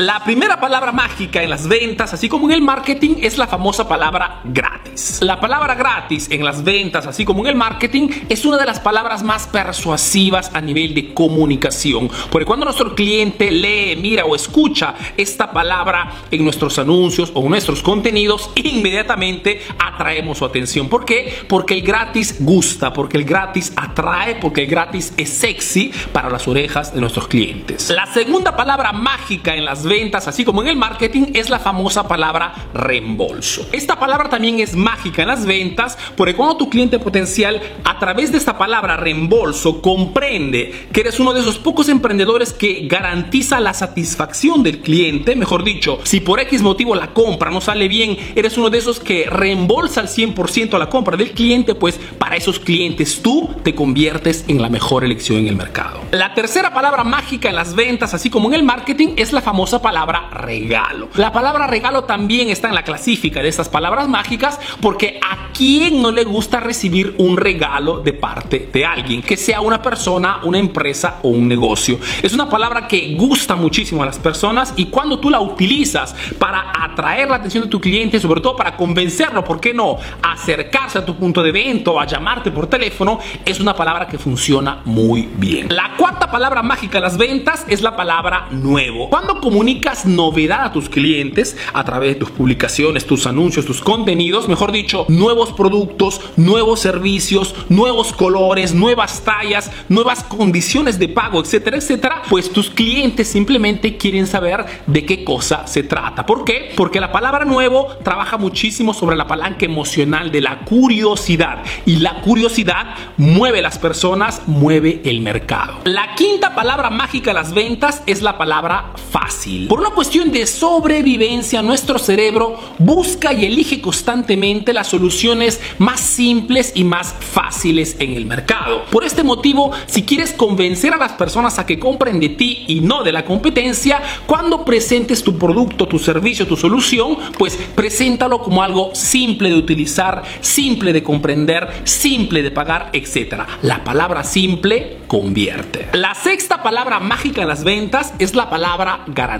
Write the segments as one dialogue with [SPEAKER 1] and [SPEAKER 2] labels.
[SPEAKER 1] La primera palabra mágica en las ventas, así como en el marketing, es la famosa palabra gratis. La palabra gratis en las ventas, así como en el marketing, es una de las palabras más persuasivas a nivel de comunicación. Porque cuando nuestro cliente lee, mira o escucha esta palabra en nuestros anuncios o nuestros contenidos, inmediatamente atraemos su atención. ¿Por qué? Porque el gratis gusta, porque el gratis atrae, porque el gratis es sexy para las orejas de nuestros clientes. La segunda palabra mágica en las así como en el marketing, es la famosa palabra reembolso. Esta palabra también es mágica en las ventas porque cuando tu cliente potencial a través de esta palabra reembolso comprende que eres uno de esos pocos emprendedores que garantiza la satisfacción del cliente, mejor dicho, si por X motivo la compra no sale bien, eres uno de esos que reembolsa al 100% la compra del cliente, pues para esos clientes tú te conviertes en la mejor elección en el mercado. La tercera palabra mágica en las ventas, así como en el marketing, es la famosa palabra regalo. La palabra regalo también está en la clasifica de estas palabras mágicas porque a quién no le gusta recibir un regalo de parte de alguien, que sea una persona, una empresa o un negocio. Es una palabra que gusta muchísimo a las personas y cuando tú la utilizas para atraer la atención de tu cliente, sobre todo para convencerlo, ¿por qué no? acercarse a tu punto de venta o a llamarte por teléfono, es una palabra que funciona muy bien. La cuarta palabra mágica de las ventas es la palabra nuevo. Cuando comunicas novedad a tus clientes a través de tus publicaciones, tus anuncios, tus contenidos, mejor dicho, nuevos productos, nuevos servicios, nuevos colores, nuevas tallas, nuevas condiciones de pago, etcétera, etcétera, pues tus clientes simplemente quieren saber de qué cosa se trata. ¿Por qué? Porque la palabra nuevo trabaja muchísimo sobre la palanca emocional de la curiosidad y la curiosidad mueve las personas, mueve el mercado. La quinta palabra mágica de las ventas es la palabra fácil. Por una cuestión de sobrevivencia, nuestro cerebro busca y elige constantemente las soluciones más simples y más fáciles en el mercado. Por este motivo, si quieres convencer a las personas a que compren de ti y no de la competencia, cuando presentes tu producto, tu servicio, tu solución, pues preséntalo como algo simple de utilizar, simple de comprender, simple de pagar, etc. La palabra simple convierte. La sexta palabra mágica en las ventas es la palabra garantía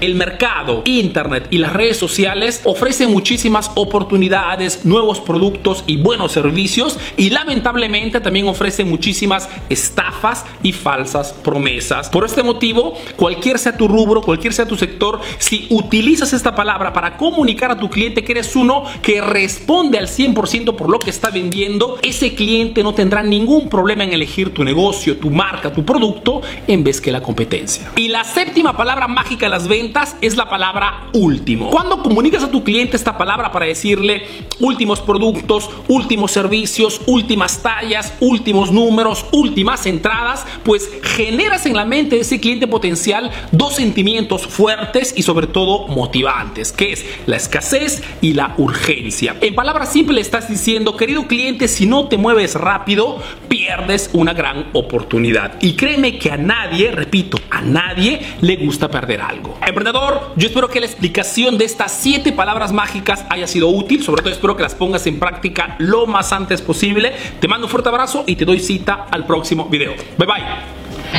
[SPEAKER 1] el mercado, Internet y las redes sociales ofrecen muchísimas oportunidades, nuevos productos y buenos servicios y lamentablemente también ofrecen muchísimas estafas y falsas promesas. Por este motivo, cualquier sea tu rubro, cualquier sea tu sector, si utilizas esta palabra para comunicar a tu cliente que eres uno que responde al 100% por lo que está vendiendo, ese cliente no tendrá ningún problema en elegir tu negocio, tu marca, tu producto en vez que la competencia. Y la séptima palabra más de las ventas es la palabra último. Cuando comunicas a tu cliente esta palabra para decirle últimos productos, últimos servicios, últimas tallas, últimos números, últimas entradas, pues generas en la mente de ese cliente potencial dos sentimientos fuertes y sobre todo motivantes, que es la escasez y la urgencia. En palabras simples estás diciendo, querido cliente, si no te mueves rápido, pierdes una gran oportunidad. Y créeme que a nadie, repito, a nadie le gusta perder algo. Emprendedor, yo espero que la explicación de estas siete palabras mágicas haya sido útil. Sobre todo espero que las pongas en práctica lo más antes posible. Te mando un fuerte abrazo y te doy cita al próximo video. Bye bye.